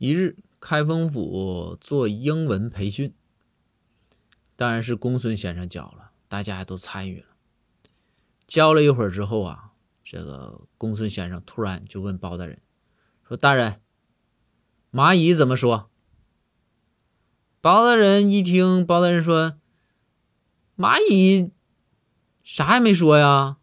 一日开封府做英文培训。当然是公孙先生教了大家也都参与了。教了一会儿之后啊这个公孙先生突然就问包大人说大人蚂蚁怎么说？包大人一听包大人说蚂蚁啥也没说呀。